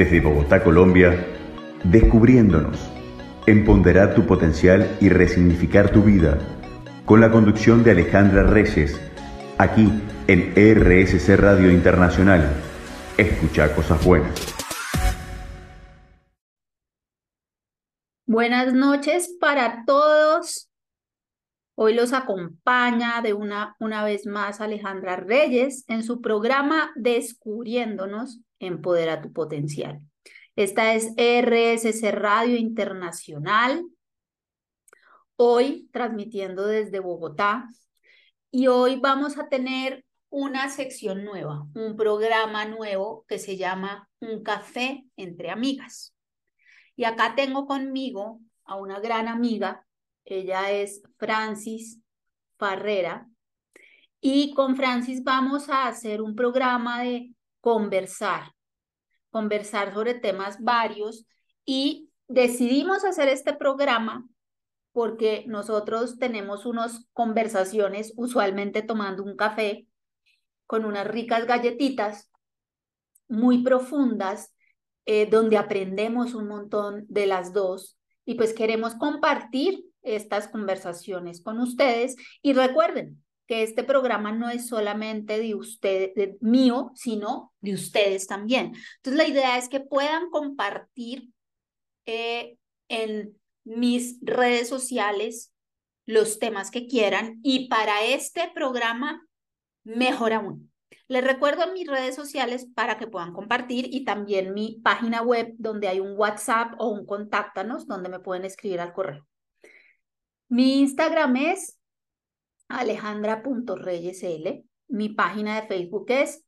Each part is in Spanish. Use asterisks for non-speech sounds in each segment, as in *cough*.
Desde Bogotá, Colombia, descubriéndonos, empoderar tu potencial y resignificar tu vida, con la conducción de Alejandra Reyes, aquí en RSC Radio Internacional. Escucha cosas buenas. Buenas noches para todos. Hoy los acompaña de una, una vez más Alejandra Reyes en su programa Descubriéndonos, Empodera tu Potencial. Esta es RSC Radio Internacional, hoy transmitiendo desde Bogotá. Y hoy vamos a tener una sección nueva, un programa nuevo que se llama Un café entre amigas. Y acá tengo conmigo a una gran amiga, ella es Francis Farrera, y con Francis vamos a hacer un programa de conversar, conversar sobre temas varios y decidimos hacer este programa porque nosotros tenemos unas conversaciones usualmente tomando un café con unas ricas galletitas muy profundas eh, donde aprendemos un montón de las dos y pues queremos compartir estas conversaciones con ustedes. Y recuerden que este programa no es solamente de usted, mío, sino de ustedes también. Entonces la idea es que puedan compartir eh, en mis redes sociales los temas que quieran y para este programa mejor aún les recuerdo mis redes sociales para que puedan compartir y también mi página web donde hay un WhatsApp o un contáctanos donde me pueden escribir al correo. Mi Instagram es alejandra.reyesl. Mi página de Facebook es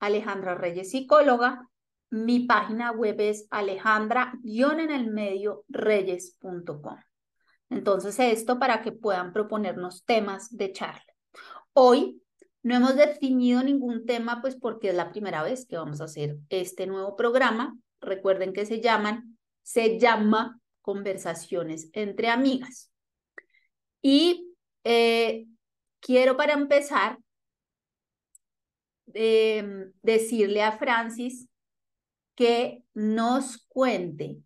Alejandra Reyes Psicóloga. Mi página web es alejandra-en el medio reyes.com. Entonces esto para que puedan proponernos temas de charla. Hoy no hemos definido ningún tema, pues porque es la primera vez que vamos a hacer este nuevo programa. Recuerden que se llaman, se llama Conversaciones entre Amigas. Y eh, quiero para empezar em, decirle a Francis que nos cuente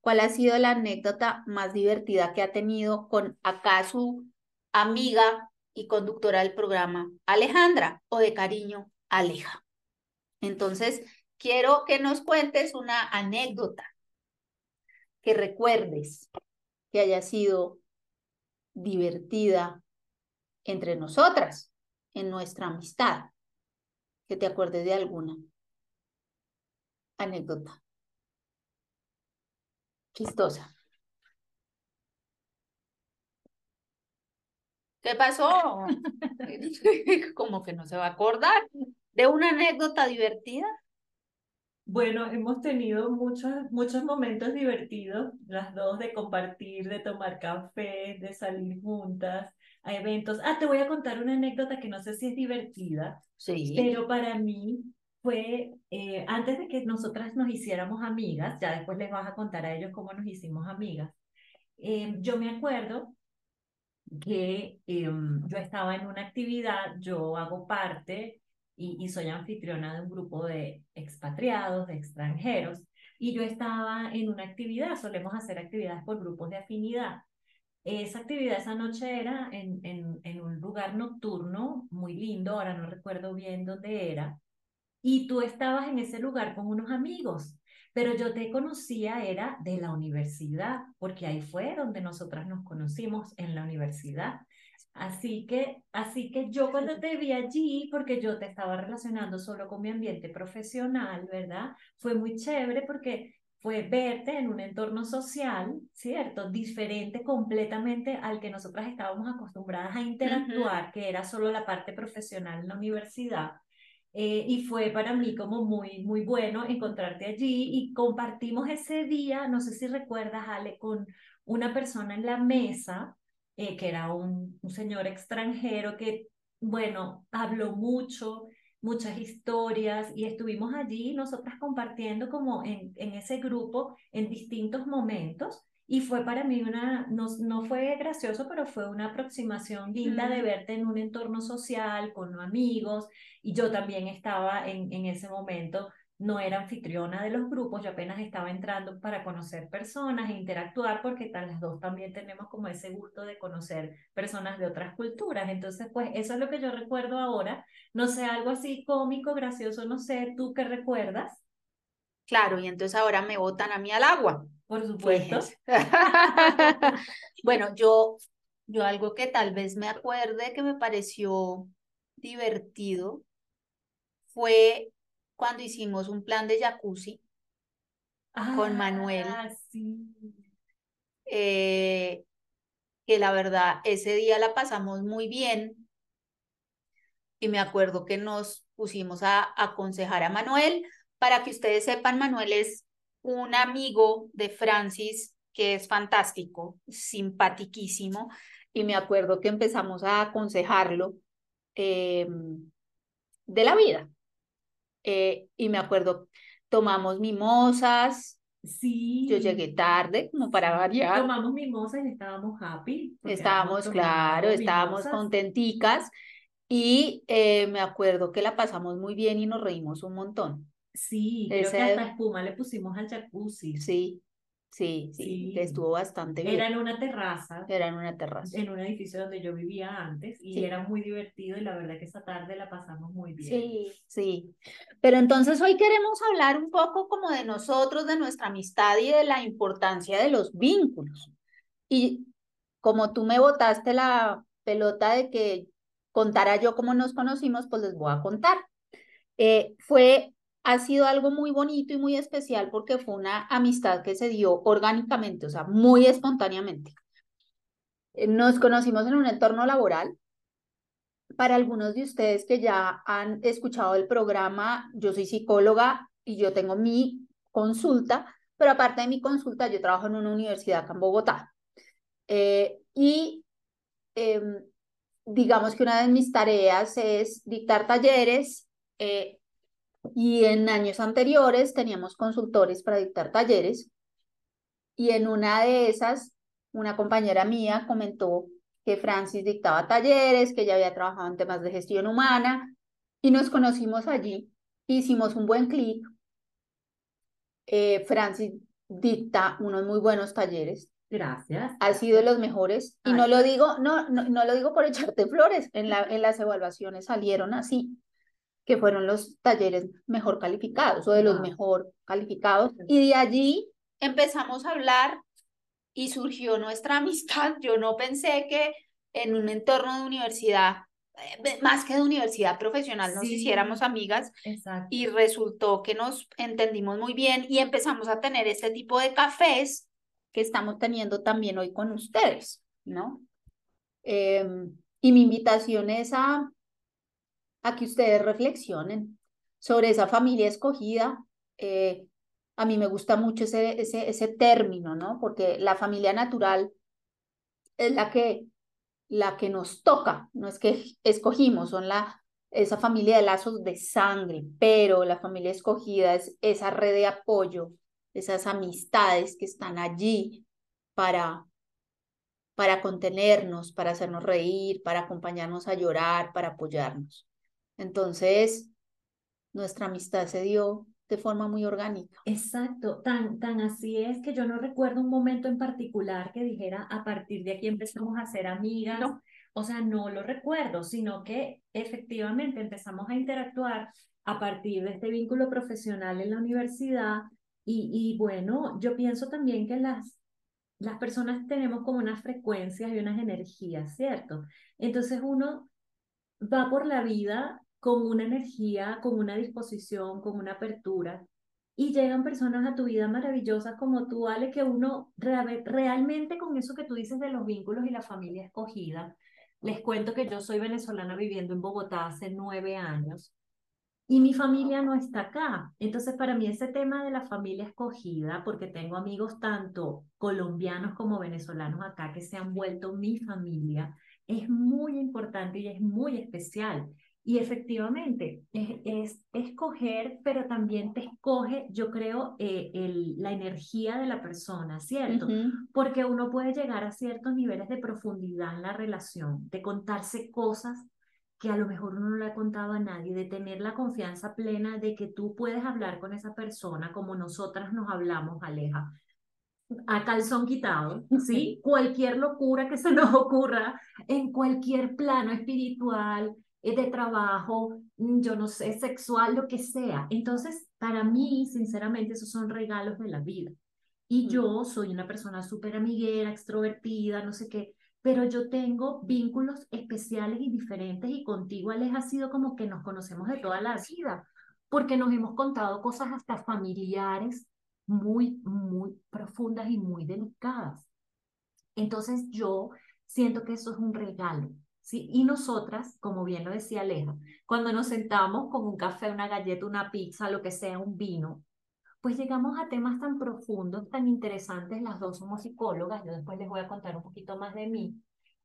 cuál ha sido la anécdota más divertida que ha tenido con acá su amiga y conductora del programa Alejandra o de cariño Aleja. Entonces, quiero que nos cuentes una anécdota que recuerdes que haya sido divertida entre nosotras, en nuestra amistad, que te acuerdes de alguna anécdota chistosa. ¿Qué pasó? *laughs* *laughs* Como que no se va a acordar de una anécdota divertida. Bueno, hemos tenido muchos, muchos momentos divertidos, las dos de compartir, de tomar café, de salir juntas a eventos. Ah, te voy a contar una anécdota que no sé si es divertida, sí. pero para mí fue eh, antes de que nosotras nos hiciéramos amigas, ya después les vas a contar a ellos cómo nos hicimos amigas. Eh, yo me acuerdo que em, yo estaba en una actividad, yo hago parte y, y, soy anfitriona de un grupo de expatriados, de extranjeros, y yo estaba en una actividad, solemos hacer actividades por grupos de afinidad. Esa actividad esa noche era en, en, en un lugar nocturno muy lindo, ahora no recuerdo bien dónde era, y tú estabas en ese lugar con unos amigos pero yo te conocía era de la universidad, porque ahí fue donde nosotras nos conocimos en la universidad. Así que, así que yo cuando te vi allí, porque yo te estaba relacionando solo con mi ambiente profesional, ¿verdad? Fue muy chévere porque fue verte en un entorno social, ¿cierto? Diferente completamente al que nosotras estábamos acostumbradas a interactuar, que era solo la parte profesional en la universidad. Eh, y fue para mí como muy, muy bueno encontrarte allí y compartimos ese día, no sé si recuerdas, Ale, con una persona en la mesa, eh, que era un, un señor extranjero que, bueno, habló mucho, muchas historias y estuvimos allí nosotras compartiendo como en, en ese grupo en distintos momentos y fue para mí una, no, no fue gracioso, pero fue una aproximación linda de verte en un entorno social, con amigos, y yo también estaba en, en ese momento no era anfitriona de los grupos, yo apenas estaba entrando para conocer personas e interactuar, porque tal las dos también tenemos como ese gusto de conocer personas de otras culturas. Entonces, pues eso es lo que yo recuerdo ahora. No sé, algo así cómico, gracioso, no sé, ¿tú qué recuerdas? Claro, y entonces ahora me botan a mí al agua. Por supuesto. *laughs* bueno, yo, yo algo que tal vez me acuerde que me pareció divertido fue cuando hicimos un plan de jacuzzi con Manuel. Ah, sí. Eh, que la verdad, ese día la pasamos muy bien. Y me acuerdo que nos pusimos a aconsejar a Manuel. Para que ustedes sepan, Manuel es un amigo de Francis que es fantástico, simpaticísimo. Y me acuerdo que empezamos a aconsejarlo em, de la vida. Eh, y me acuerdo, tomamos mimosas. Sí. Yo llegué tarde, como para variar. Tomamos mimosas y estábamos happy. Estábamos, claro, estábamos contenticas. Y eh, me acuerdo que la pasamos muy bien y nos reímos un montón. Sí, creo que hasta espuma le pusimos al jacuzzi. Sí, Sí, sí, que estuvo bastante bien. Era en una terraza. Era en una terraza. En un edificio donde yo vivía antes y era muy divertido y la verdad que esa tarde la pasamos muy bien. Sí, sí. Pero entonces hoy queremos hablar un poco como de nosotros, de nuestra amistad y de la importancia de los vínculos. Y como tú me botaste la pelota de que contara yo cómo nos conocimos, pues les voy a contar. Eh, fue ha sido algo muy bonito y muy especial porque fue una amistad que se dio orgánicamente, o sea, muy espontáneamente. Eh, nos conocimos en un entorno laboral. Para algunos de ustedes que ya han escuchado el programa, yo soy psicóloga y yo tengo mi consulta, pero aparte de mi consulta, yo trabajo en una universidad acá en Bogotá. Eh, y em, digamos que una de mis tareas es dictar talleres eh, y en años anteriores teníamos consultores para dictar talleres y en una de esas, una compañera mía comentó que Francis dictaba talleres, que ella había trabajado en temas de gestión humana y nos conocimos allí, hicimos un buen clic. Eh, Francis dicta unos muy buenos talleres. Gracias. Ha sido de los mejores y no lo digo, no, no, no, lo digo por echarte flores, en, la, en las evaluaciones salieron así que fueron los talleres mejor calificados o de los mejor calificados. Y de allí empezamos a hablar y surgió nuestra *laughs* amistad. Yo no pensé que en un entorno de universidad, eh, más que de universidad profesional, nos hiciéramos amigas. Y resultó que nos entendimos muy bien y empezamos a tener este tipo de cafés que estamos teniendo también hoy con ustedes, ¿no? Em, y mi invitación es a a que ustedes reflexionen sobre esa familia escogida. Eh, a mí me gusta mucho ese, ese, ese término, ¿no? Porque la familia natural es la que, la que nos toca, no es que escogimos, son la, esa familia de lazos de sangre, pero la familia escogida es esa red de apoyo, esas amistades que están allí para, para contenernos, para hacernos reír, para acompañarnos a llorar, para apoyarnos. Entonces, nuestra amistad se dio de forma muy orgánica. Exacto, tan, tan así es que yo no recuerdo un momento en particular que dijera a partir de aquí empezamos a ser amigas. O sea, no lo recuerdo, sino que efectivamente empezamos a interactuar a partir de este vínculo profesional en la universidad. Y, y bueno, yo pienso también que las, las personas tenemos como unas frecuencias y unas energías, ¿cierto? Entonces uno va por la vida con una energía, con una disposición, con una apertura. Y llegan personas a tu vida maravillosas como tú, Ale, que uno realmente con eso que tú dices de los vínculos y la familia escogida, les cuento que yo soy venezolana viviendo en Bogotá hace nueve años y mi familia no está acá. Entonces, para mí ese tema de la familia escogida, porque tengo amigos tanto colombianos como venezolanos acá que se han vuelto mi familia, es muy importante y es muy especial. Y efectivamente, es, escoger, pero también te escoge, yo creo, eh, el, la energía de la persona, ¿cierto? Porque uno puede llegar a ciertos niveles de profundidad en la relación, de contarse cosas que a lo mejor uno no le ha contado a nadie, de tener la confianza plena de que tú puedes hablar con esa persona como nosotras nos hablamos, Aleja, a calzón quitado, *laughs* ¿sí? Cualquier locura que se nos ocurra en cualquier plano espiritual, eh, de trabajo, mm, yo no sé, sexual, lo que sea. Entonces, para mí, sinceramente, esos son regalos de la vida. Y yo soy una persona súper amiguera, extrovertida, no sé qué, pero yo tengo vínculos especiales y diferentes y contigo, Alex, ha sido como que nos conocemos de toda la vida, porque nos hemos contado cosas hasta familiares muy, muy profundas y muy delicadas. Entonces yo siento que eso es un regalo. ¿Sí? Y nosotras, como bien lo decía Aleja, cuando nos sentamos con un café, una galleta, una pizza, lo que sea, un vino, pues llegamos a temas tan profundos, tan interesantes. Las dos somos psicólogas, yo después les voy a contar un poquito más de mí,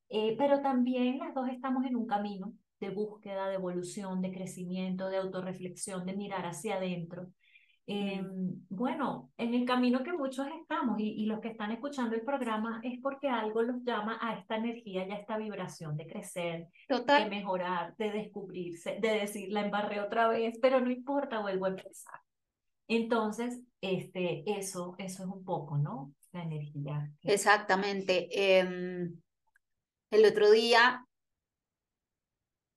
eh, pero también las dos estamos en un camino de búsqueda, de evolución, de crecimiento, de autorreflexión, de mirar hacia adentro. Eh, bueno, en el camino que muchos estamos y, y, los que están escuchando el programa es porque algo los llama a esta energía y a esta vibración de crecer, de mejorar, de descubrirse, de decir la embarré otra vez, pero no importa, vuelvo a empezar. Entonces, este, eso, eso es un poco, ¿no? La energía. Exactamente. Eh, el otro día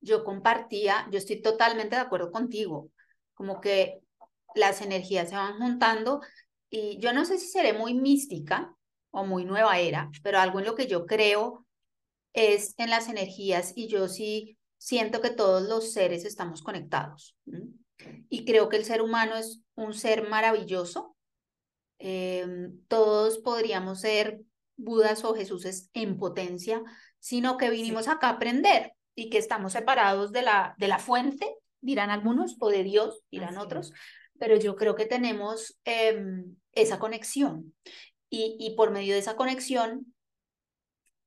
yo compartía, yo estoy totalmente de acuerdo contigo, como que las energías se van juntando y yo no sé si seré muy mística o muy nueva era, pero algo en lo que yo creo es en las energías y yo sí siento que todos los seres estamos conectados. Y creo que el ser humano es un ser maravilloso. Em, todos podríamos ser Budas o Jesuses en potencia, sino que vinimos acá a aprender y que estamos separados de la, de la fuente, dirán algunos, o de Dios, dirán otros, pero yo creo que tenemos em, esa conexión y, por medio de esa conexión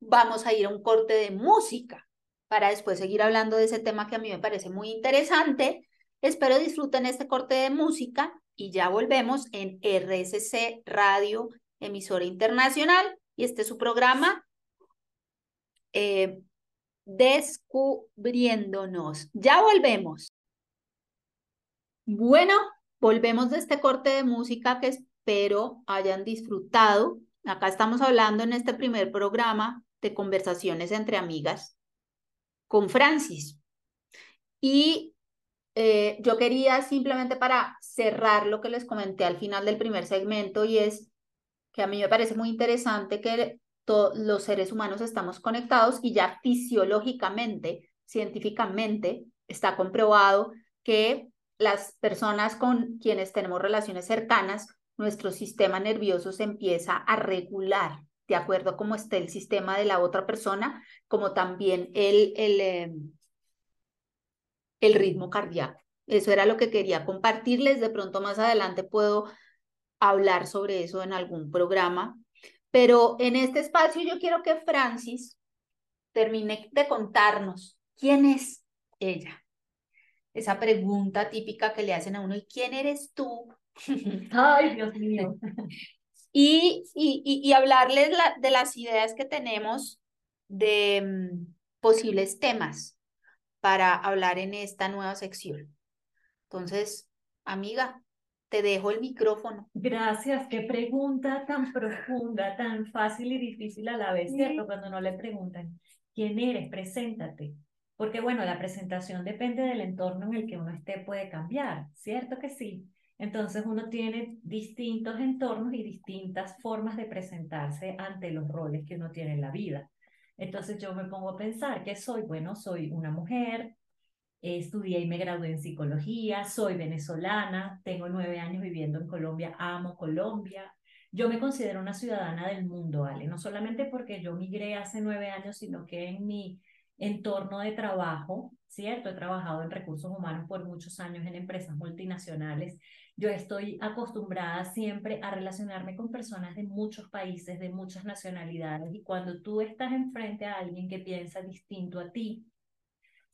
vamos a ir a un corte de música para después seguir hablando de ese tema que a mí me parece muy interesante. Espero disfruten este corte de música y ya volvemos en RSC Radio, emisora internacional, y este es su programa eh, Descubriéndonos. Ya volvemos. Bueno, Volvemos de este corte de música que espero hayan disfrutado. Acá estamos hablando en este primer programa de conversaciones entre amigas con Francis. Y eh, yo quería simplemente para cerrar lo que les comenté al final del primer segmento y es que a mí me parece muy interesante que todos los seres humanos estamos conectados y ya fisiológicamente, científicamente, está comprobado que las personas con quienes tenemos relaciones cercanas, nuestro sistema nervioso se empieza a regular de acuerdo a cómo esté el sistema de la otra persona, como también el, el, em, el ritmo cardíaco. Eso era lo que quería compartirles. De pronto más adelante puedo hablar sobre eso en algún programa. Pero en este espacio yo quiero que Francis termine de contarnos quién es ella esa pregunta típica que le hacen a uno, ¿y quién eres tú? *laughs* Ay, Dios mío. y, y, y, hablarles de las ideas que tenemos de mm, posibles temas para hablar en esta nueva sección. Entonces, amiga, te dejo el micrófono. Gracias, qué pregunta tan profunda, tan fácil y difícil a la vez, ¿cierto? Cuando no le preguntan, ¿quién eres? Preséntate porque bueno, la presentación depende del entorno en el que uno esté, puede cambiar, ¿cierto que sí? Entonces uno tiene distintos entornos y distintas formas de presentarse ante los roles que uno tiene en la vida. Entonces yo me pongo a pensar, ¿qué soy? Bueno, soy una mujer, estudié y me gradué en psicología, soy venezolana, tengo nueve años viviendo en Colombia, amo Colombia. Yo me considero una ciudadana del mundo, Ale, no solamente porque yo migré hace nueve años, sino que en mi entorno de trabajo, ¿cierto? He trabajado en recursos humanos por muchos años en empresas multinacionales. Yo estoy acostumbrada siempre a relacionarme con personas de muchos países, de muchas nacionalidades, y cuando tú estás enfrente a alguien que piensa distinto a ti,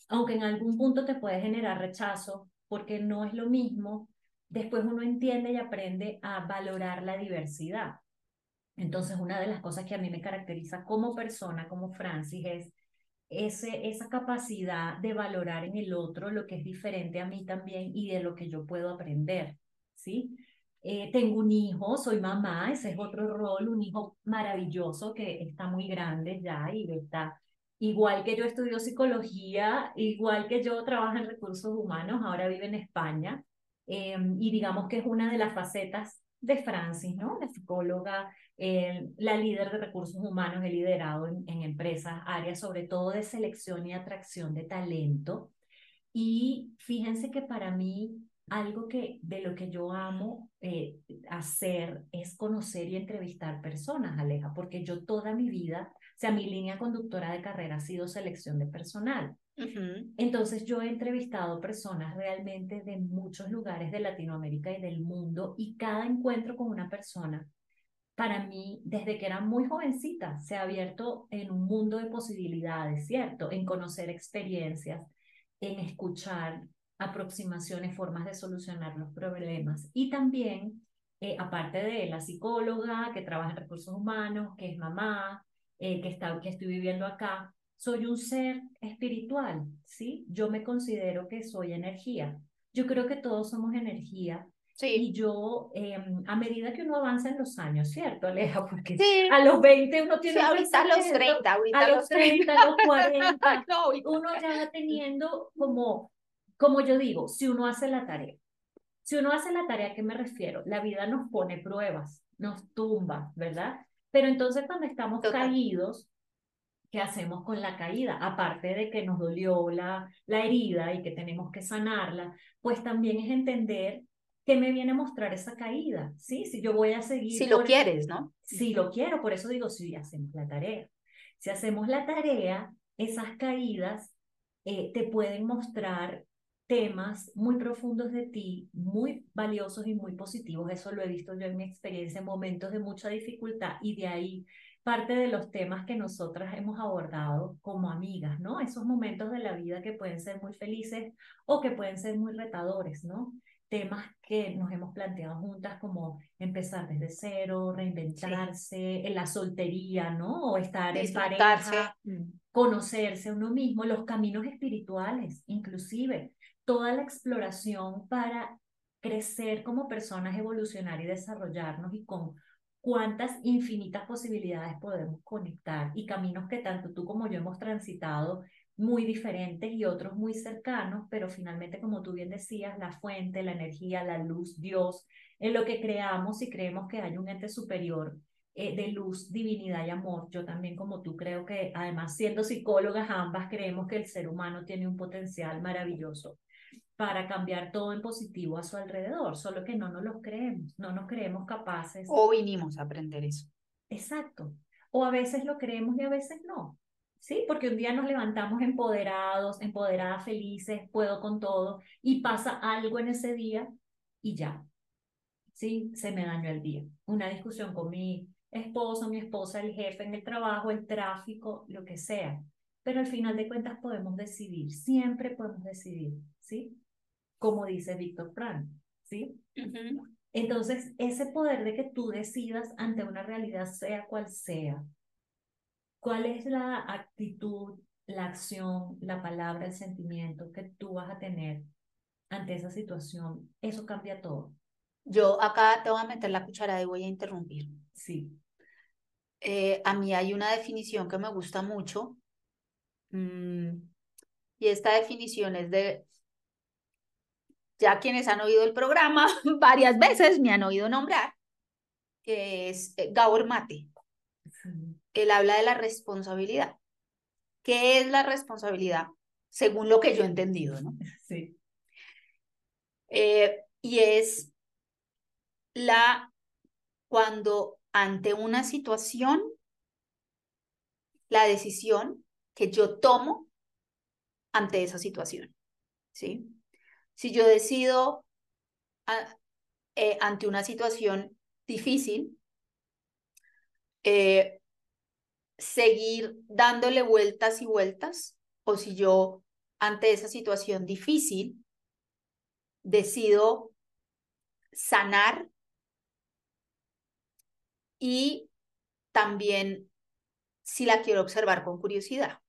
aunque en algún punto te puede generar rechazo, porque no es lo mismo, después uno entiende y aprende a valorar la diversidad. Entonces, una de las cosas que a mí me caracteriza como persona, como Francis, es ese, esa capacidad de valorar en el otro lo que es diferente a mí también y de lo que yo puedo aprender, ¿sí? Eh, tengo un hijo, soy mamá, ese es otro rol, un hijo maravilloso que está muy grande ya y está igual que yo estudió psicología, igual que yo trabajo en recursos humanos, ahora vive en España em, y digamos que es una de las facetas de Francis, ¿no? La psicóloga, la líder de recursos humanos, he liderado en, en empresas, áreas sobre todo de selección y atracción de talento. Y fíjense que para mí algo que de lo que yo amo eh, hacer es conocer y entrevistar personas, Aleja, porque yo toda mi vida, o sea, mi línea conductora de carrera ha sido selección de personal. Entonces yo he entrevistado personas realmente de muchos lugares de Latinoamérica y del mundo y cada encuentro con una persona, para mí, desde que era muy jovencita, se ha abierto en un mundo de posibilidades, ¿cierto? En conocer experiencias, en escuchar, aproximaciones, formas de solucionar los problemas. Y también, eh, aparte de la psicóloga que trabaja en recursos humanos, que es mamá, eh, que, está, que estoy viviendo acá, soy un ser espiritual, ¿sí? Yo me considero que soy energía. Yo creo que todos somos energía. Sí. Y yo, em, a medida que uno avanza en los años, ¿cierto, Aleja? Porque a los 20 uno tiene... Sí, ahorita a los 30, ahorita a los 30, a los 40, *laughs* uno ya va teniendo como como yo digo, si uno hace la tarea, si uno hace la tarea, ¿a qué me refiero? La vida nos pone pruebas, nos tumba, ¿verdad? Pero entonces cuando estamos caídos, ¿qué hacemos con la caída? Aparte de que nos dolió la, la herida y que tenemos que sanarla, pues también es entender qué me viene a mostrar esa caída, ¿sí? Si yo voy a seguir... Si lo quieres, ¿no? Si lo quiero, por eso digo, si hacemos la tarea. Si hacemos la tarea, esas caídas eh, te pueden mostrar temas muy profundos de ti, muy valiosos y muy positivos. Eso lo he visto yo en mi experiencia en momentos de mucha dificultad y de ahí parte de los temas que nosotras hemos abordado como amigas, ¿no? Esos momentos de la vida que pueden ser muy felices o que pueden ser muy retadores, ¿no? Temas que nos hemos planteado juntas como empezar desde cero, reinventarse, en la soltería, ¿no? O estar en pareja, conocerse a uno mismo, los caminos espirituales, inclusive. Toda la exploración para crecer como personas, evolucionar y desarrollarnos y con cuántas infinitas posibilidades podemos conectar y caminos que tanto tú como yo hemos transitado muy diferentes y otros muy cercanos, pero finalmente, como tú bien decías, la fuente, la energía, la luz, Dios, en lo que creamos y creemos que hay un ente superior eh, de luz, divinidad y amor. Yo también, como tú, creo que además siendo psicólogas ambas, creemos que el ser humano tiene un potencial maravilloso para cambiar todo en positivo a su alrededor, solo que no nos lo creemos, no nos creemos capaces. O vinimos a aprender eso. Exacto. O a veces lo creemos y a veces no. ¿Sí? Porque un día nos levantamos empoderados, empoderadas, felices, puedo con todo, y pasa algo en ese día y ya. ¿Sí? Se me dañó el día. Una discusión con mi esposo, mi esposa, el jefe en el trabajo, el tráfico, lo que sea. Pero al final de cuentas podemos decidir, siempre podemos decidir, ¿sí? como dice Víctor Frank, ¿sí? Entonces, ese poder de que tú decidas ante una realidad, sea cual sea, cuál es la actitud, la acción, la palabra, el sentimiento que tú vas a tener ante esa situación, eso cambia todo. Yo acá te voy a meter la cuchara y voy a interrumpir. Sí. Eh, a mí hay una definición que me gusta mucho. Mm, y esta definición es de ya quienes han oído el programa *laughs* varias veces me han oído nombrar, que es eh, Gabor Mate. Él habla de la responsabilidad. ¿Qué es la responsabilidad? Según lo que yo he entendido, ¿no? *laughs* Sí. Eh, y es la cuando ante una situación, la decisión que yo tomo ante esa situación, ¿sí? Si yo decido eh, ante una situación difícil, eh, seguir dándole vueltas y vueltas, o si yo ante esa situación difícil decido sanar y también si la quiero observar con curiosidad.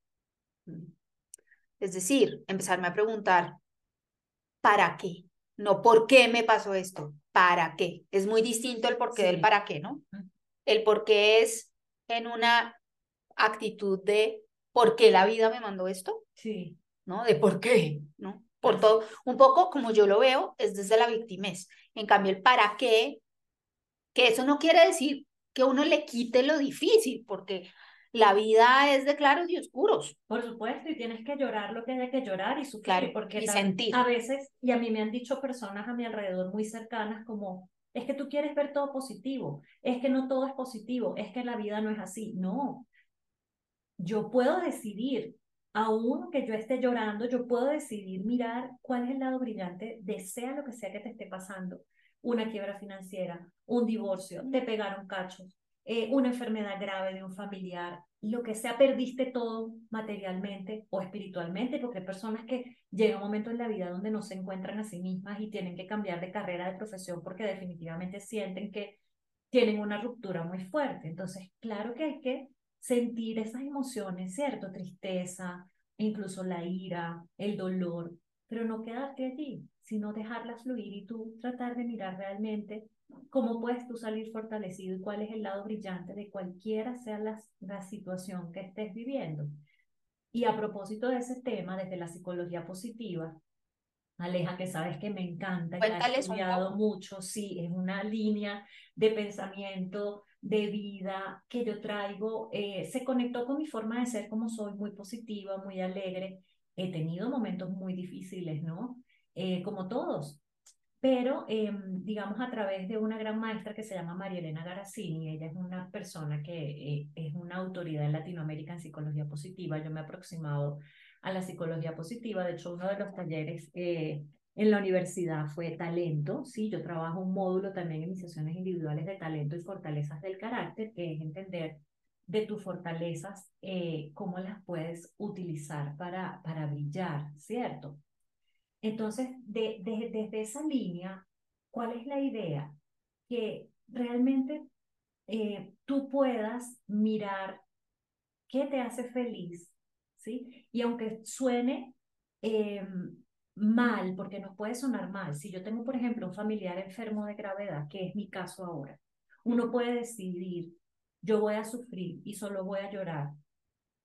Es decir, empezarme a preguntar, ¿para qué? No, ¿por qué me pasó esto? ¿Para qué? Es muy distinto el porqué del para qué, ¿no? El por qué es en una actitud de ¿por qué la vida me mandó esto? Sí. ¿No? De por qué, ¿no? Por todo, un poco como yo lo veo, es desde la victimez. En cambio, el para qué, que eso no quiere decir que uno le quite lo difícil, porque la vida es de claros y oscuros. Por supuesto, y tienes que llorar lo que haya que llorar y sufrir, claro, porque y sentir. a veces, y a mí me han dicho personas a mi alrededor muy cercanas como, es que tú quieres ver todo positivo, es que no todo es positivo, es que la vida no es así. No, yo puedo decidir, aún que yo esté llorando, yo puedo decidir mirar cuál es el lado brillante de sea lo que sea que te esté pasando. Una quiebra financiera, un divorcio, te pegaron cachos, eh, una enfermedad grave de un familiar, lo que sea, perdiste todo materialmente o espiritualmente, porque hay personas que llega un momento en la vida donde no se encuentran a sí mismas y tienen que cambiar de carrera, de profesión, porque definitivamente sienten que tienen una ruptura muy fuerte. Entonces, claro que hay que sentir esas emociones, ¿cierto? Tristeza, incluso la ira, el dolor, pero no quedarte allí, sino dejarlas fluir y tú tratar de mirar realmente cómo puedes tú salir fortalecido y cuál es el lado brillante de cualquiera sea la, la situación que estés viviendo. Y a propósito de ese tema, desde la psicología positiva, Aleja, que sabes que me encanta, que ha estudiado mucho, sí, es una línea de pensamiento de vida que yo traigo, eh, se conectó con mi forma de ser como soy, muy positiva, muy alegre. He tenido momentos muy difíciles, ¿no? Eh, como todos, pero em, digamos a través de una gran maestra que se llama María Elena Garazzini, ella es una persona que eh, es una autoridad en Latinoamérica en psicología positiva, yo me he aproximado a la psicología positiva, de hecho uno de los talleres en la universidad fue talento, sí, yo trabajo un módulo también en iniciaciones individuales de talento y fortalezas del carácter, que es entender de tus fortalezas, eh, cómo las puedes utilizar para, para brillar, ¿cierto? Entonces, de, desde esa línea, ¿cuál es la idea? Que realmente eh, tú puedas mirar qué te hace feliz, ¿sí? Y aunque suene em, mal, porque nos puede sonar mal. Si yo tengo, por ejemplo, un familiar enfermo de gravedad, que es mi caso ahora, uno puede decidir, yo voy a sufrir y solo voy a llorar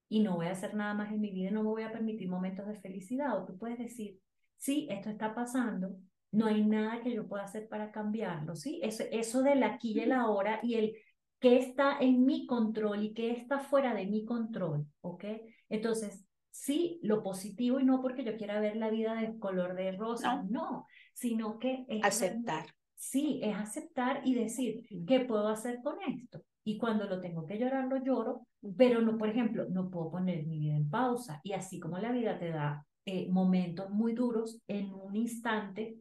y no voy a hacer nada más en mi vida y no me voy a permitir momentos de felicidad. O tú puedes decir, sí, esto está pasando, no hay nada que yo pueda hacer para cambiarlo, ¿sí? Eso, eso del aquí y el ahora y el qué está en mi control y qué está fuera de mi control, ¿ok? Entonces, sí lo positivo y no porque yo quiera ver la vida de color de rosa, no, sino que es aceptar. Sí, es aceptar y decir, ¿qué puedo hacer con esto? Y cuando lo tengo que llorar, lo lloro, pero no, por ejemplo, no puedo poner mi vida en pausa. Y así como la vida te da eh, momentos muy duros, en un instante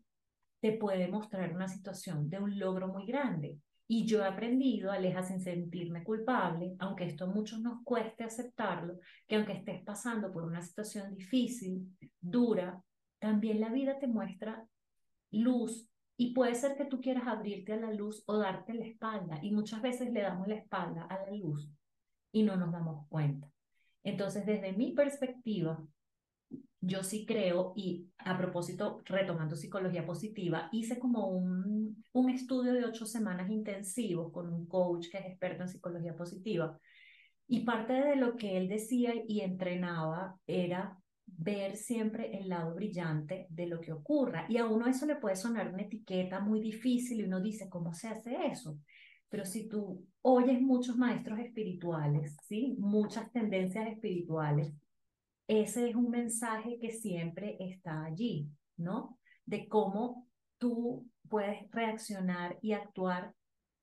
te puede mostrar una situación de un logro muy grande. Y yo he aprendido, Aleja, sin sentirme culpable, aunque esto a muchos nos cueste aceptarlo, que aunque estés pasando por una situación difícil, dura, también la vida te muestra luz y puede ser que tú quieras abrirte a la luz o darte la espalda y muchas veces le damos la espalda a la luz y no nos damos cuenta. Entonces, desde mi perspectiva, yo sí creo, y a propósito, retomando psicología positiva, hice como un, un estudio de ocho semanas intensivos con un coach que es experto en psicología positiva. Y parte de lo que él decía y entrenaba era ver siempre el lado brillante de lo que ocurra. Y a uno eso le puede sonar una etiqueta muy difícil y uno dice, ¿cómo se hace eso? Pero si tú oyes muchos maestros espirituales, ¿sí? Muchas tendencias espirituales, ese es un mensaje que siempre está allí, ¿no? De cómo tú puedes reaccionar y actuar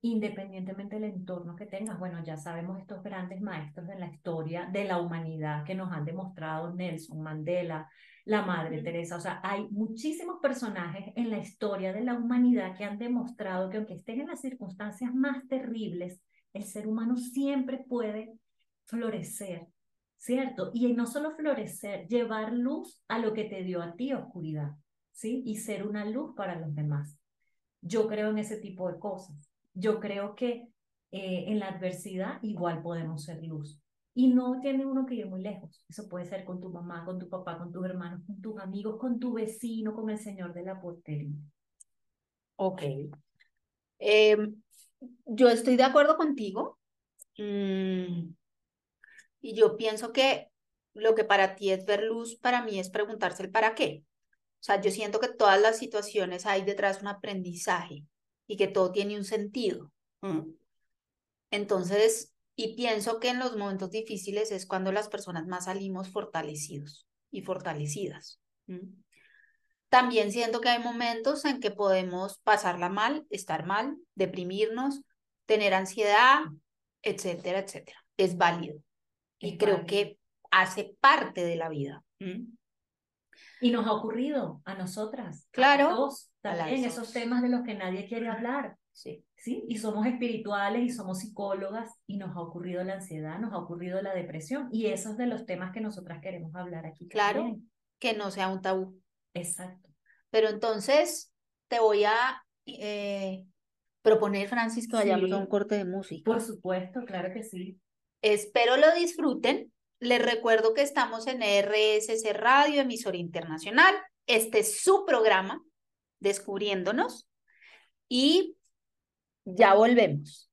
independientemente del entorno que tengas. Bueno, ya sabemos estos grandes maestros de la historia de la humanidad que nos han demostrado Nelson Mandela, la Madre Teresa. O sea, hay muchísimos personajes en la historia de la humanidad que han demostrado que aunque estén en las circunstancias más terribles, el ser humano siempre puede florecer ¿cierto? Y no solo florecer, llevar luz a lo que te dio a ti oscuridad, ¿sí? Y ser una luz para los demás. Yo creo en ese tipo de cosas. Yo creo que eh, en la adversidad igual podemos ser luz. Y no tiene uno que ir muy lejos. Eso puede ser con tu mamá, con tu papá, con tus hermanos, con tus amigos, con tu vecino, con el señor de la portería. Ok. Em, yo estoy de acuerdo contigo. Mm, y yo pienso que lo que para ti es ver luz, para mí es preguntarse el para qué. O sea, yo siento que todas las situaciones hay detrás un aprendizaje y que todo tiene un sentido. Mm. Entonces, y pienso que en los momentos difíciles es cuando las personas más salimos fortalecidos y fortalecidas. También siento que hay momentos en que podemos pasarla mal, estar mal, deprimirnos, tener ansiedad, etcétera, etcétera. Es válido. Y creo que hace parte de la vida. Y nos ha ocurrido a nosotras. Claro. A todos, también esos temas de los que nadie quiere hablar. Sí. ¿sí? Y somos espirituales y somos psicólogas y nos ha ocurrido la ansiedad, nos ha ocurrido la depresión y esos es de los temas que nosotras queremos hablar aquí. Claro, que no sea un tabú. Exacto. Pero entonces te voy a eh, proponer, Francis, que vayamos a un corte de música. Por supuesto, claro que sí. Espero lo disfruten. Les recuerdo que estamos en RSC Radio, emisora internacional. Este es su programa, Descubriéndonos. Y ya volvemos.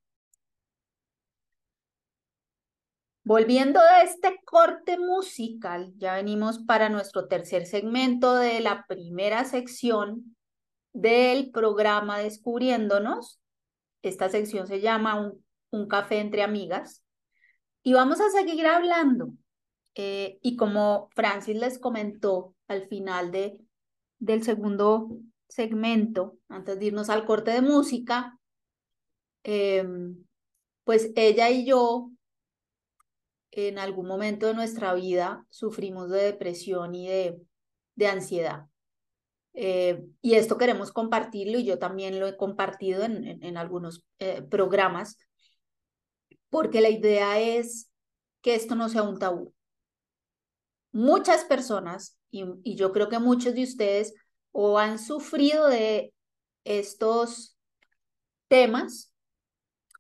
Volviendo de este corte musical, ya venimos para nuestro tercer segmento de la primera sección del programa Descubriéndonos. Esta sección se llama Un, café entre amigas. Y vamos a seguir hablando. Eh, y como Francis les comentó al final de, del segundo segmento, antes de irnos al corte de música, Em, pues ella y yo en algún momento de nuestra vida sufrimos de depresión y de, de ansiedad. Eh, y esto queremos compartirlo y yo también lo he compartido en, en, algunos eh, programas, porque la idea es que esto no sea un tabú. Muchas personas, y, yo creo que muchos de ustedes, o han sufrido de estos temas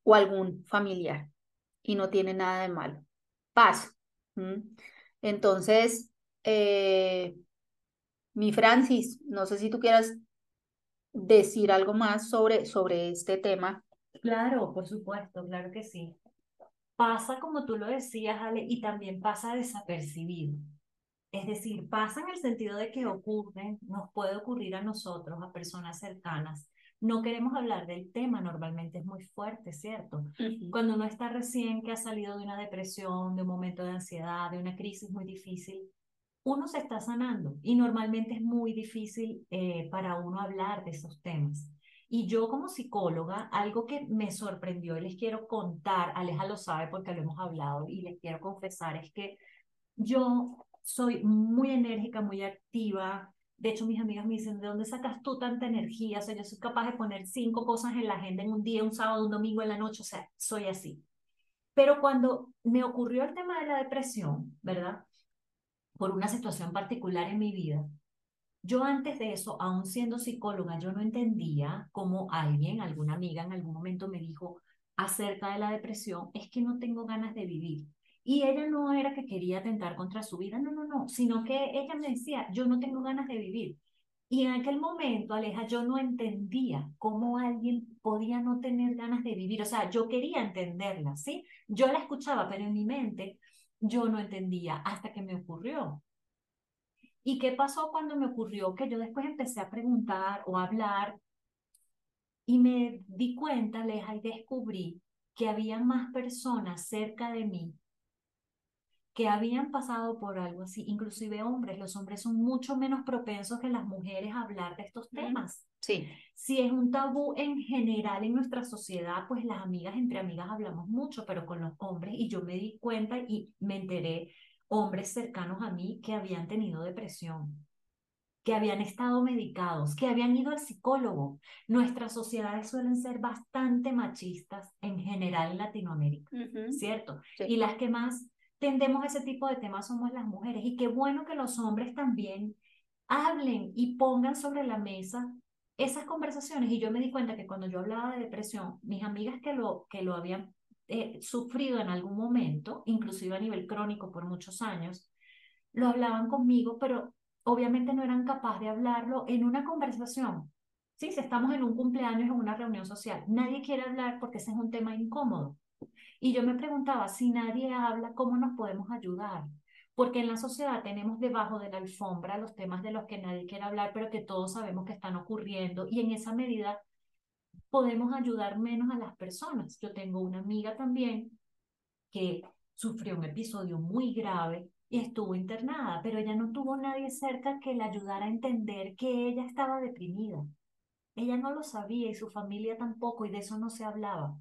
o algún familiar y no tiene nada de malo. Paz. Entonces, eh, mi Francis, no sé si tú quieras decir algo más sobre, sobre este tema. Claro, por supuesto, claro que sí. Pasa como tú lo decías, Ale, y también pasa desapercibido. Es decir, pasa en el sentido de que ocurre, nos puede ocurrir a nosotros, a personas cercanas, no queremos hablar del tema, normalmente es muy fuerte, ¿cierto? Cuando uno está recién que ha salido de una depresión, de un momento de ansiedad, de una crisis muy difícil, uno se está sanando y normalmente es muy difícil eh, para uno hablar de esos temas. Y yo como psicóloga, algo que me sorprendió y les quiero contar, Aleja lo sabe porque lo hemos hablado y les quiero confesar, es que yo soy muy enérgica, muy activa, de hecho, mis amigas me dicen, ¿de dónde sacas tú tanta energía? O sea, yo soy capaz de poner cinco cosas en la agenda en un día, un sábado, un domingo, en la noche, o sea, soy así. Pero cuando me ocurrió el tema de la depresión, ¿verdad? Por una situación particular en mi vida, yo antes de eso, aún siendo psicóloga, yo no entendía cómo alguien, alguna amiga en algún momento me dijo acerca de la depresión, es que no tengo ganas de vivir. Y ella no era que quería atentar contra su vida, no, no, no, sino que ella me decía, yo no tengo ganas de vivir. Y en aquel momento, Aleja, yo no entendía cómo alguien podía no tener ganas de vivir. O sea, yo quería entenderla, ¿sí? Yo la escuchaba, pero en mi mente yo no entendía hasta que me ocurrió. ¿Y qué pasó cuando me ocurrió? Que yo después empecé a preguntar o a hablar y me di cuenta, Aleja, y descubrí que había más personas cerca de mí que habían pasado por algo así, inclusive hombres, los hombres son mucho menos propensos que las mujeres a hablar de estos temas. Sí. Si es un tabú en general en nuestra sociedad, pues las amigas entre amigas hablamos mucho, pero con los hombres, y yo me di cuenta y me enteré, hombres cercanos a mí que habían tenido depresión, que habían estado medicados, que habían ido al psicólogo. Nuestras sociedades suelen ser bastante machistas en general en Latinoamérica, ¿cierto? Y las que más tendemos a ese tipo de temas somos las mujeres. Y qué bueno que los hombres también hablen y pongan sobre la mesa esas conversaciones. Y yo me di cuenta que cuando yo hablaba de depresión, mis amigas que lo, que lo habían eh, sufrido en algún momento, inclusive a nivel crónico por muchos años, lo hablaban conmigo, pero obviamente no eran capaces de hablarlo en una conversación. Sí, si estamos en un cumpleaños, en una reunión social, nadie quiere hablar porque ese es un tema incómodo. Y yo me preguntaba, si nadie habla, ¿cómo nos podemos ayudar? Porque en la sociedad tenemos debajo de la alfombra los temas de los que nadie quiere hablar, pero que todos sabemos que están ocurriendo y en esa medida podemos ayudar menos a las personas. Yo tengo una amiga también que sufrió un episodio muy grave y estuvo internada, pero ella no tuvo nadie cerca que la ayudara a entender que ella estaba deprimida. Ella no lo sabía y su familia tampoco y de eso no se hablaba.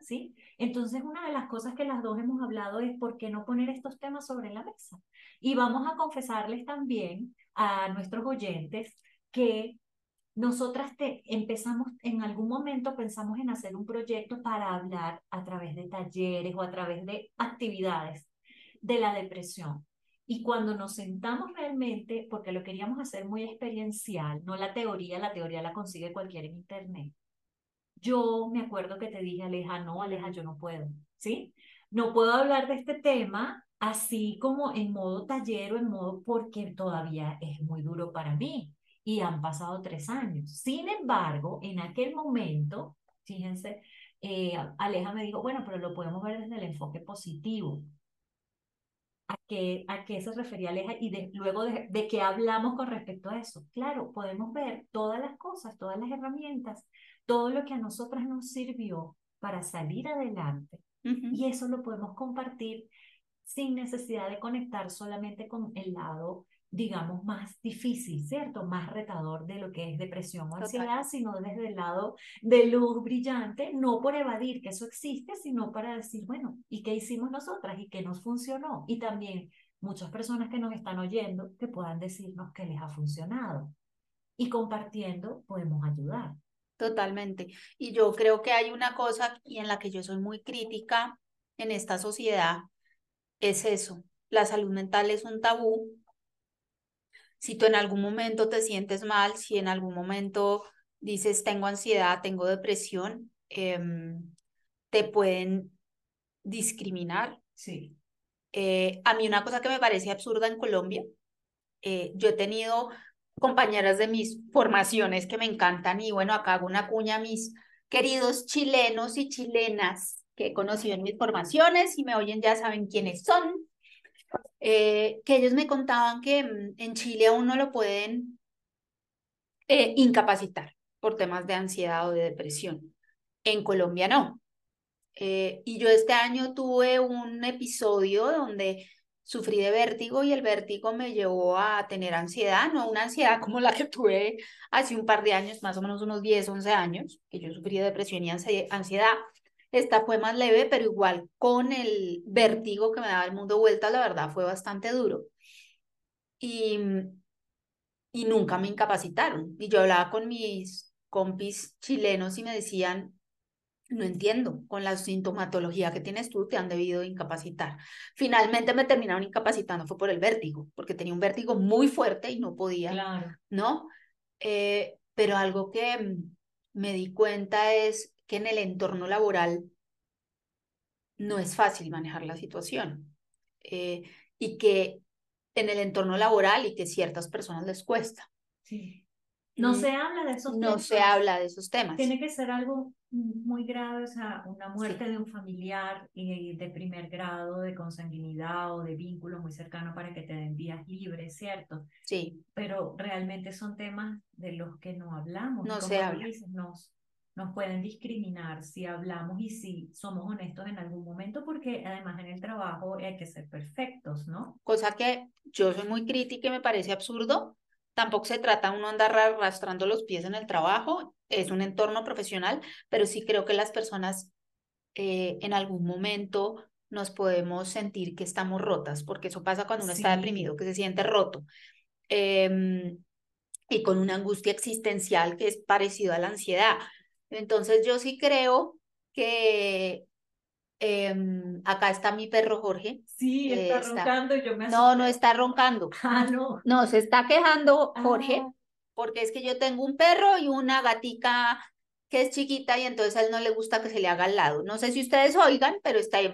¿Sí? Entonces, una de las cosas que las dos hemos hablado es por qué no poner estos temas sobre la mesa. Y vamos a confesarles también a nuestros oyentes que nosotras te, empezamos, en algún momento pensamos en hacer un proyecto para hablar a través de talleres o a través de actividades de la depresión. Y cuando nos sentamos realmente, porque lo queríamos hacer muy experiencial, no la teoría, la teoría la consigue cualquiera en internet. Yo me acuerdo que te dije, Aleja, no, Aleja, yo no puedo, ¿sí? No puedo hablar de este tema así como en modo taller o en modo porque todavía es muy duro para mí y han pasado tres años. Sin embargo, en aquel momento, fíjense, eh, Aleja me dijo, bueno, pero lo podemos ver desde el enfoque positivo. ¿A qué, a qué se refería Aleja? Y de, luego de, de qué hablamos con respecto a eso. Claro, podemos ver todas las cosas, todas las herramientas, todo lo que a nosotras nos sirvió para salir adelante. Y eso lo podemos compartir sin necesidad de conectar solamente con el lado digamos, más difícil, ¿cierto? Más retador de lo que es depresión o ansiedad, sino desde el lado de luz brillante, no por evadir que eso existe, sino para decir, bueno, ¿y qué hicimos nosotras? ¿Y qué nos funcionó? Y también muchas personas que nos están oyendo que puedan decirnos qué les ha funcionado. Y compartiendo podemos ayudar. Totalmente. Y yo creo que hay una cosa y en la que yo soy muy crítica en esta sociedad, es eso. La salud mental es un tabú si tú en algún momento te sientes mal, si en algún momento dices tengo ansiedad, tengo depresión, em, te pueden discriminar. Sí. Eh, a mí una cosa que me parece absurda en Colombia, eh, yo he tenido compañeras de mis formaciones que me encantan y bueno, acá hago una cuña a mis queridos chilenos y chilenas que he conocido en mis formaciones y me oyen ya saben quiénes son. Eh, que ellos me contaban que mm, en Chile aún no lo pueden eh, incapacitar por temas de ansiedad o de depresión. En Colombia no. Eh, y yo este año tuve un episodio donde sufrí de vértigo y el vértigo me llevó a tener ansiedad, no una ansiedad *laughs* como la que tuve hace un par de años, más o menos unos 10, 11 años, que yo sufrí de depresión y ansiedad, esta fue más leve, pero igual con el vértigo que me daba el mundo vuelta, la verdad fue bastante duro. Y, y nunca me incapacitaron. Y yo hablaba con mis compis chilenos y me decían, no entiendo, con la sintomatología que tienes tú te han debido incapacitar. Finalmente me terminaron incapacitando, fue por el vértigo, porque tenía un vértigo muy fuerte y no podía, ¿no? Eh, pero algo que me di cuenta es que en el entorno laboral no es fácil manejar la situación eh, y que en el entorno laboral y que ciertas personas les cuesta. Sí. No se habla de esos temas. No se habla de esos temas. Tiene que ser algo muy grave, o sea, una muerte de un familiar y de primer grado de consanguinidad o de vínculo muy cercano para que te den días libres, ¿cierto? Sí. Pero realmente son temas de los que no hablamos. No se habla nos pueden discriminar si hablamos y si somos honestos en algún momento, porque además en el trabajo hay que ser perfectos, ¿no? Cosa que yo soy muy crítica y me parece absurdo. Tampoco se trata uno andar arrastrando los pies en el trabajo, es un entorno profesional, pero sí creo que las personas eh, en algún momento nos podemos sentir que estamos rotas, porque eso pasa cuando uno está deprimido, que se siente roto. Em, y con una angustia existencial que es parecido a la ansiedad. Entonces yo sí creo que em, acá está mi perro Jorge. Sí, está, roncando y yo me No, no está roncando. *laughs* Ah, no. No, se está quejando Jorge, ah. porque es que yo tengo un perro y una gatica que es chiquita y entonces a él no le gusta que se le haga al lado. No sé si ustedes oigan, pero está ahí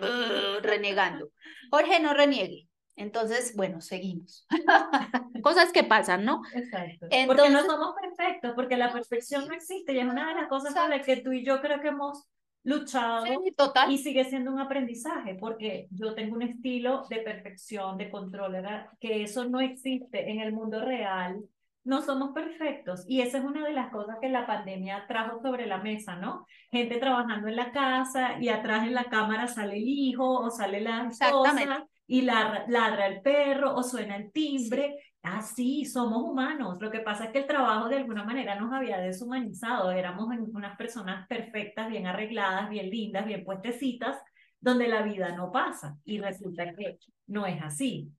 renegando. Jorge, no reniegue. Entonces, bueno, seguimos. *laughs* cosas que pasan, ¿no? Exacto. porque no somos perfectos, porque la perfección no existe y es una de las cosas con las que tú y yo creo que hemos luchado total. y sigue siendo un aprendizaje, porque yo tengo un estilo de perfección, de control, que eso no existe en el mundo real. No somos perfectos y esa es una de las cosas que la pandemia trajo sobre la mesa, ¿no? Gente trabajando en la casa y atrás en la cámara sale el hijo o sale la esposa y la, ladra el perro o suena el timbre. Así, ah, somos humanos. Lo que pasa es que el trabajo de alguna manera nos había deshumanizado. Éramos unas personas perfectas, bien arregladas, bien lindas, bien puestecitas, donde la vida no pasa. Y resulta que no es así.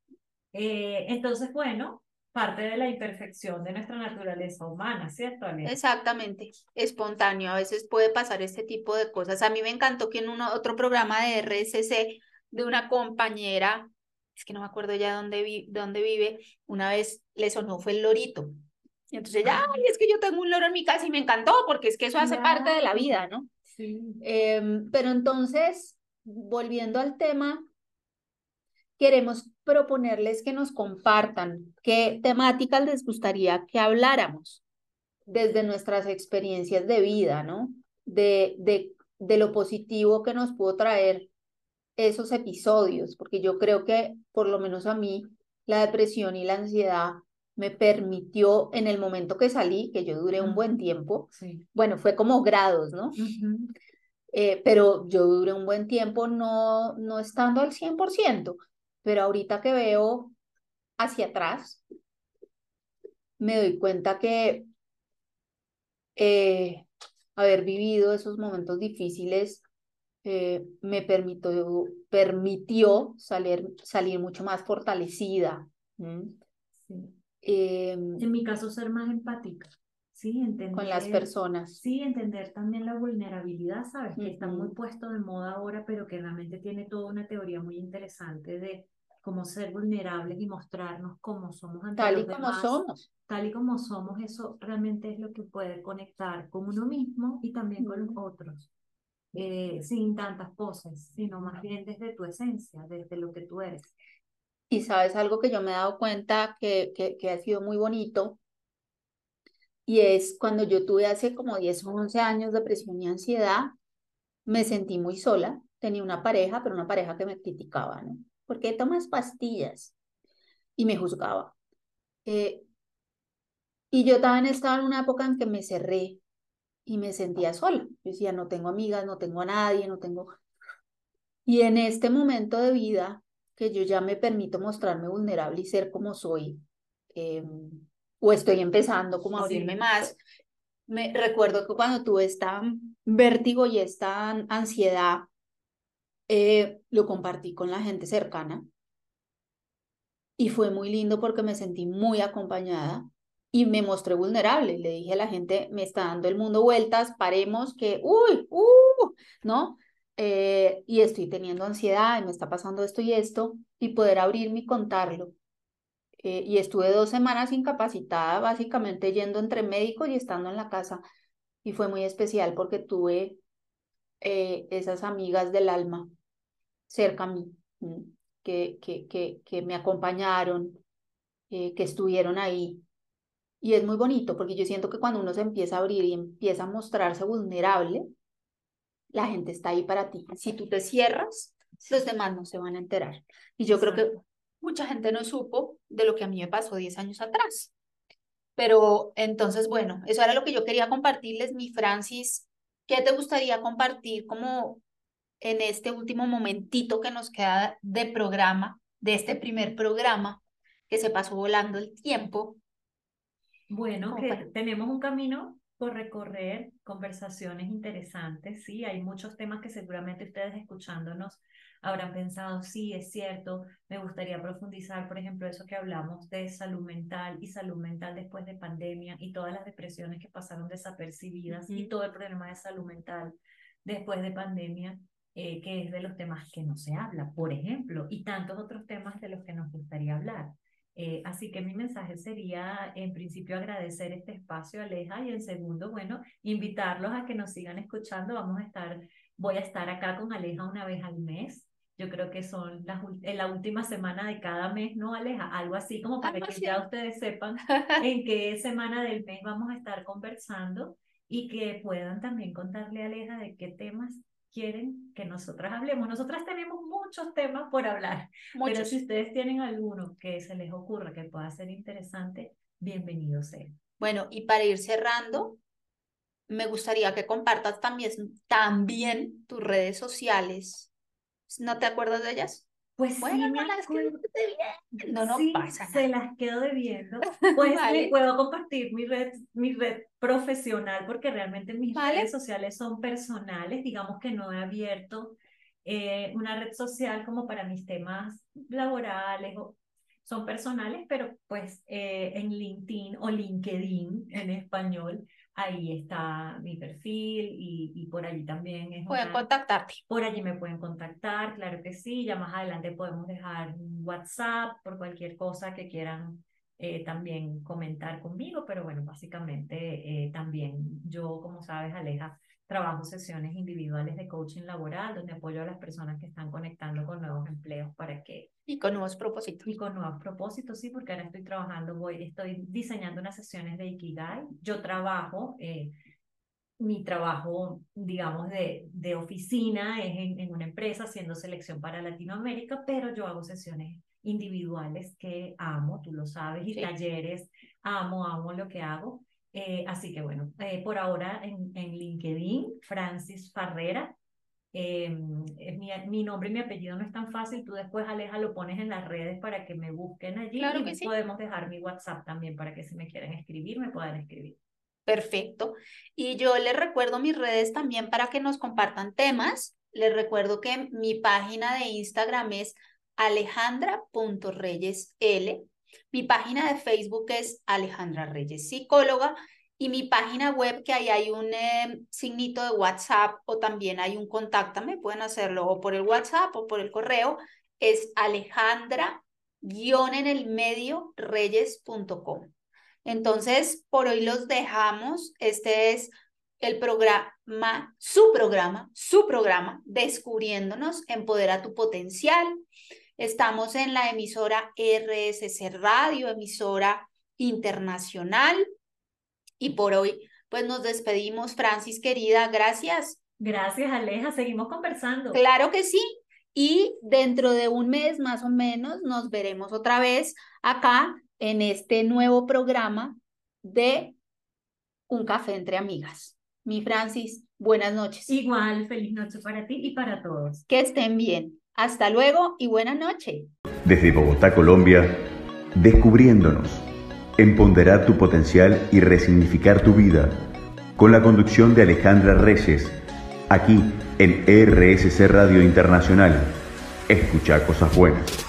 Eh, entonces, bueno, parte de la imperfección de nuestra naturaleza humana, ¿cierto, Exactamente, espontáneo. A veces puede pasar este tipo de cosas. A mí me encantó que en uno, otro programa de RSC de una compañera, es que no me acuerdo ya dónde, vi, dónde vive, una vez le sonó fue el lorito. Y entonces ya, ay, es que yo tengo un loro en mi casa y me encantó, porque es que eso hace parte de la vida, ¿no? Sí. Em, pero entonces, volviendo al tema, queremos proponerles que nos compartan qué temáticas les gustaría que habláramos desde nuestras experiencias de vida, ¿no? De, de, de lo positivo que nos pudo traer esos episodios, porque yo creo que por lo menos a mí la depresión y la ansiedad me permitió en el momento que salí, que yo duré un buen tiempo, bueno, fue como grados, ¿no? Eh, pero yo duré un buen tiempo no, no estando al 100%, pero ahorita que veo hacia atrás, me doy cuenta que eh, haber vivido esos momentos difíciles eh, me permitió, permitió salir, salir mucho más fortalecida. Em, en mi caso, ser más empática. Sí, entender, con las personas. Sí, entender también la vulnerabilidad, ¿sabes? Que está muy puesto de moda ahora, pero que realmente tiene toda una teoría muy interesante de cómo ser vulnerables y mostrarnos cómo somos ante Tal y como somos. Tal y como somos, eso realmente es lo que puede conectar con uno mismo y también con los otros. Eh, sin tantas poses, sino más bien desde tu esencia, desde lo que tú eres. Y sabes algo que yo me he dado cuenta que, que, que ha sido muy bonito, y es cuando yo tuve hace como 10 o 11 años depresión y ansiedad, me sentí muy sola, tenía una pareja, pero una pareja que me criticaba, ¿no? ¿Por qué tomas pastillas? Y me juzgaba. Eh, y yo también estaba en una época en que me cerré y me sentía sola. Yo decía, no tengo amigas, no tengo a nadie, no tengo... Y en este momento de vida, que yo ya me permito mostrarme vulnerable y ser como soy, em, o estoy empezando como a abrirme más, me recuerdo que cuando tuve esta vértigo y esta ansiedad, eh, lo compartí con la gente cercana. Y fue muy lindo porque me sentí muy acompañada y me mostré vulnerable. Le dije a la gente, me está dando el mundo vueltas, paremos que, uy, uh, ¿no? Eh, y estoy teniendo ansiedad y me está pasando esto y esto, y poder abrirme y contarlo. Eh, y estuve dos semanas incapacitada, básicamente yendo entre médicos y estando en la casa. Y fue muy especial porque tuve eh, esas amigas del alma cerca a mí, que, que, que, que me acompañaron, que estuvieron ahí y es muy bonito porque yo siento que cuando uno se empieza a abrir y empieza a mostrarse vulnerable, la gente está ahí para ti. Si tú te cierras, los demás no se van a enterar. Y yo creo que mucha gente no supo de lo que a mí me pasó 10 años atrás. Pero entonces, bueno, eso era lo que yo quería compartirles. Mi Francis, ¿qué te gustaría compartir como en este último momentito que nos queda de programa, de este primer programa, que se pasó volando el tiempo? Bueno, que tenemos un camino por recorrer, conversaciones interesantes, sí, hay muchos temas que seguramente ustedes escuchándonos habrán pensado, sí, es cierto, me gustaría profundizar, por ejemplo, eso que hablamos de salud mental y salud mental después de pandemia y todas las depresiones que pasaron desapercibidas y todo el problema de salud mental después de pandemia, eh, que es de los temas que no se habla, por ejemplo, y tantos otros temas de los que nos gustaría hablar. Eh, así que mi mensaje sería, en principio, agradecer este espacio, Aleja, y en segundo, bueno, invitarlos a que nos sigan escuchando. Vamos a estar, voy a estar acá con Aleja una vez al mes. Yo creo que son las, en la última semana de cada mes, ¿no, Aleja? Algo así como para que ya ustedes sepan *laughs* en qué semana del mes vamos a estar conversando y que puedan también contarle a Aleja de qué temas quieren que nosotras hablemos. Nosotras tenemos muchos temas por hablar, pero si ustedes tienen alguno que se les ocurra que pueda ser interesante, bienvenido sea. Bueno, y para ir cerrando, me gustaría que compartas también, también tus redes sociales. ¿No te acuerdas de ellas? Pues bueno, sí, no las quedo debiendo. No, no sí, pasa nada. Se las quedo debiendo. *laughs* Pues Vale. puedo compartir mi red, mi red profesional porque realmente mis Vale. redes sociales son personales. Digamos que no he abierto eh, una red social como para mis temas laborales o son personales, pero pues eh, en LinkedIn o LinkedIn en español, ahí está mi perfil y, y por allí también es Pueden una- contactarte. por allí me pueden contactar, claro que sí. Ya más adelante podemos dejar un WhatsApp por cualquier cosa que quieran eh, también comentar conmigo, pero bueno, básicamente eh, también yo, como sabes, Aleja, trabajo sesiones individuales de coaching laboral donde apoyo a las personas que están conectando con nuevos empleos para que Y con nuevos propósitos. y con nuevos propósitos, sí, porque ahora estoy trabajando, voy, estoy diseñando unas sesiones de Ikigai. Yo trabajo, eh, mi trabajo, digamos, de, de oficina es en, en una empresa haciendo selección para Latinoamérica, pero yo hago sesiones individuales que amo, tú lo sabes, y Sí. talleres, amo, amo lo que hago. Eh, así que bueno, eh, por ahora en, en LinkedIn, Francis Farrera, eh, mi, mi nombre y mi apellido no es tan fácil. Tú después, Aleja, lo pones en las redes para que me busquen allí. Claro y que sí. podemos dejar mi WhatsApp también para que si me quieren escribir, me puedan escribir. Perfecto. Y yo les recuerdo mis redes también para que nos compartan temas. Les recuerdo que mi página de Instagram es alejandra.reyesl. Mi página de Facebook es Alejandra Reyes Psicóloga. Y mi página web, que ahí hay un eh, signito de WhatsApp o también hay un contáctame, pueden hacerlo o por el WhatsApp o por el correo, es alejandra guion en el medio. Entonces, por hoy los dejamos. Este es el programa, su programa, su programa, Descubriéndonos, Empodera tu Potencial. Estamos en la emisora RSC Radio, emisora internacional. Y por hoy, pues nos despedimos, Francis, querida, gracias. Gracias, Aleja. Seguimos conversando. Claro que sí. Y dentro de un mes más o menos nos veremos otra vez acá en este nuevo programa de Un Café entre Amigas. Mi Francis, buenas noches. Igual, feliz noche para ti y para todos. Que estén bien. Hasta luego y buena noche. Desde Bogotá, Colombia, descubriéndonos, empoderar tu potencial y resignificar tu vida, con la conducción de Alejandra Reyes, aquí en RSC Radio Internacional. Escucha cosas buenas.